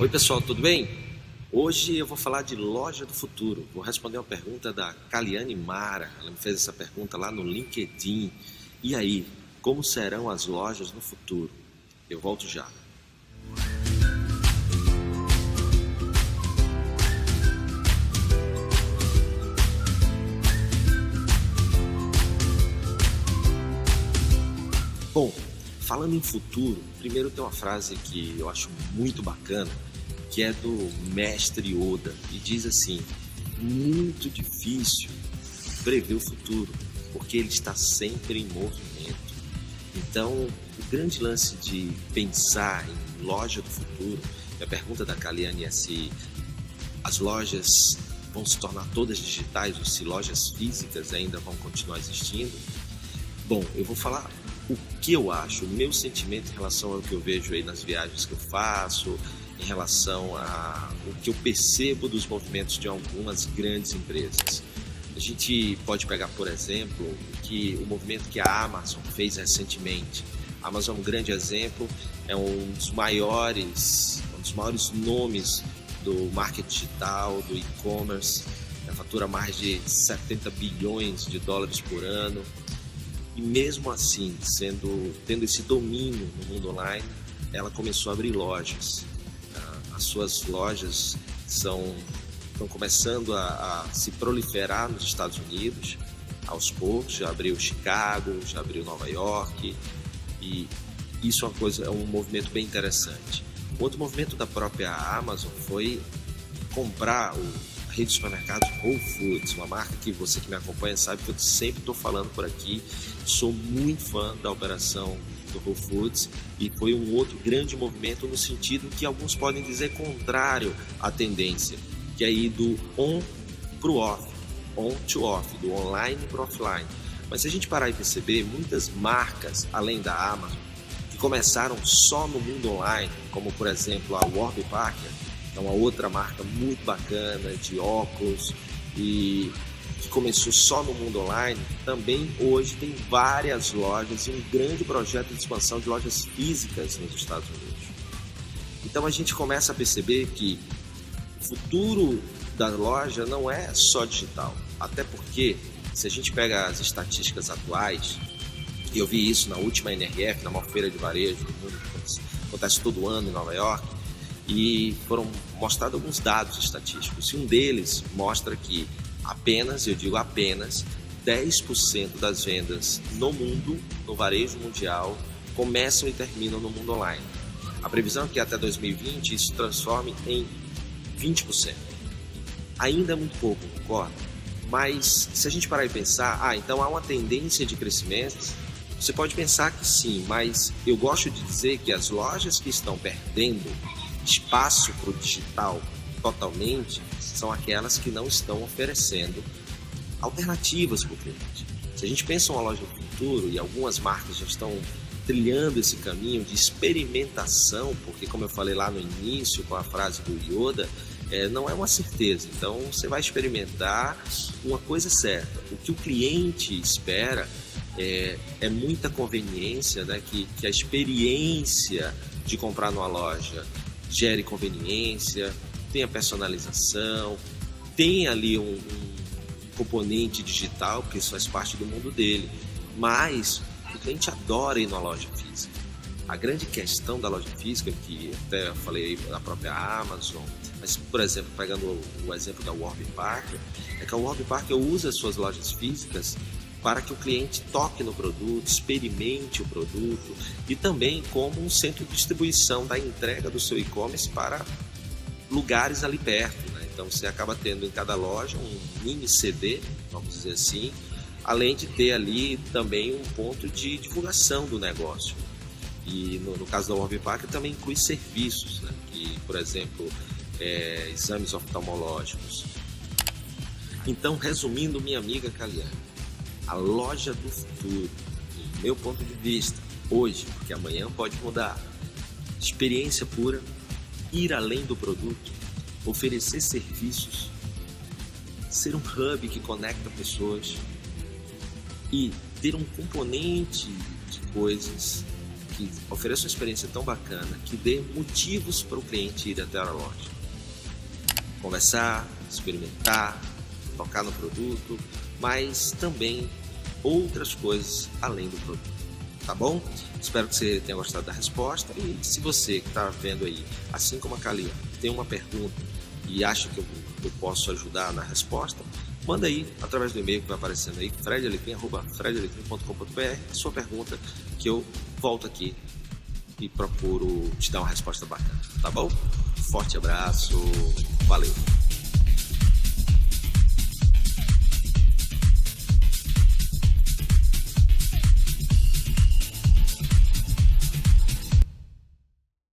Oi pessoal, tudo bem? Hoje eu vou falar de loja do futuro. Vou responder uma pergunta da Caliane Mara. Ela me fez essa pergunta lá no LinkedIn. E aí, como serão as lojas no futuro? Eu volto já. Bom, falando em futuro, primeiro tem uma frase que eu acho muito bacana, que é do mestre Oda, e diz assim: muito difícil prever o futuro, porque ele está sempre em movimento. Então, o grande lance de pensar em loja do futuro, a pergunta da Kaliane é se as lojas vão se tornar todas digitais ou se lojas físicas ainda vão continuar existindo. Bom, eu vou falar o que eu acho, o meu sentimento em relação ao que eu vejo aí nas viagens que eu faço, em relação a o que eu percebo dos movimentos de algumas grandes empresas. A gente pode pegar, por exemplo, que o movimento que a Amazon fez recentemente. A Amazon é um grande exemplo, é um dos maiores, um dos maiores nomes do marketing digital, do e-commerce, fatura mais de 70 bilhões de dólares por ano, e mesmo assim, sendo tendo esse domínio no mundo online, ela começou a abrir lojas. As suas lojas são estão começando a, a se proliferar nos Estados Unidos aos poucos. Já abriu Chicago, já abriu Nova York e isso é uma coisa, é um movimento bem interessante. Outro movimento da própria Amazon foi comprar o rede de supermercados Whole Foods, uma marca que você que me acompanha sabe que eu sempre estou falando por aqui. Sou muito fã da operação do Whole Foods e foi um outro grande movimento no sentido que alguns podem dizer contrário à tendência, que é ir do on para o off, on to off, do online para offline. Mas se a gente parar e perceber, muitas marcas, além da Amazon, que começaram só no mundo online, como por exemplo a Warby Parker, é uma outra marca muito bacana de óculos e que começou só no mundo online, também hoje tem várias lojas e um grande projeto de expansão de lojas físicas nos Estados Unidos. Então a gente começa a perceber que o futuro da loja não é só digital, até porque se a gente pega as estatísticas atuais, e eu vi isso na última NRF, na maior feira de varejo do mundo, que acontece todo ano em Nova York, e foram mostrados alguns dados estatísticos. E um deles mostra que apenas, eu digo apenas, 10% das vendas no mundo, no varejo mundial, começam e terminam no mundo online. A previsão é que até 2020 isso transforme em 20%. Ainda é muito pouco, concorda? Mas se a gente parar e pensar, ah, então há uma tendência de crescimento, você pode pensar que sim, mas eu gosto de dizer que as lojas que estão perdendo espaço para o digital totalmente são aquelas que não estão oferecendo alternativas para o cliente. Se a gente pensa uma loja do futuro e algumas marcas já estão trilhando esse caminho de experimentação, porque como eu falei lá no início com a frase do Yoda, é, não é uma certeza. Então você vai experimentar uma coisa certa. O que o cliente espera é, é muita conveniência, né? que, que a experiência de comprar numa loja gere conveniência, tenha personalização, tem ali um, um componente digital, porque isso faz parte do mundo dele. Mas o cliente adora ir na loja física. A grande questão da loja física, que até falei da própria Amazon, mas, por exemplo, pegando o exemplo da Warby Parker, é que a Warby Parker usa as suas lojas físicas para que o cliente toque no produto, experimente o produto e também como um centro de distribuição da entrega do seu e-commerce para lugares ali perto. Né? Então você acaba tendo em cada loja um mini CD, vamos dizer assim, além de ter ali também um ponto de divulgação do negócio. E no, no caso da Warby Parker também inclui serviços, né? que, por exemplo, é, exames oftalmológicos. Então, resumindo, minha amiga Caliane, a loja do futuro, do meu ponto de vista, hoje, porque amanhã pode mudar. Experiência pura, ir além do produto, oferecer serviços, ser um hub que conecta pessoas e ter um componente de coisas que ofereça uma experiência tão bacana que dê motivos para o cliente ir até a loja. Conversar, experimentar, tocar no produto, mas também outras coisas além do produto. Tá bom? Espero que você tenha gostado da resposta. E se você que está vendo aí, assim como a Kalia, tem uma pergunta e acha que eu, eu posso ajudar na resposta, manda aí através do e-mail que vai aparecendo aí, fredalecrim.com.br, sua pergunta que eu volto aqui e procuro te dar uma resposta bacana, tá bom? Forte abraço, valeu!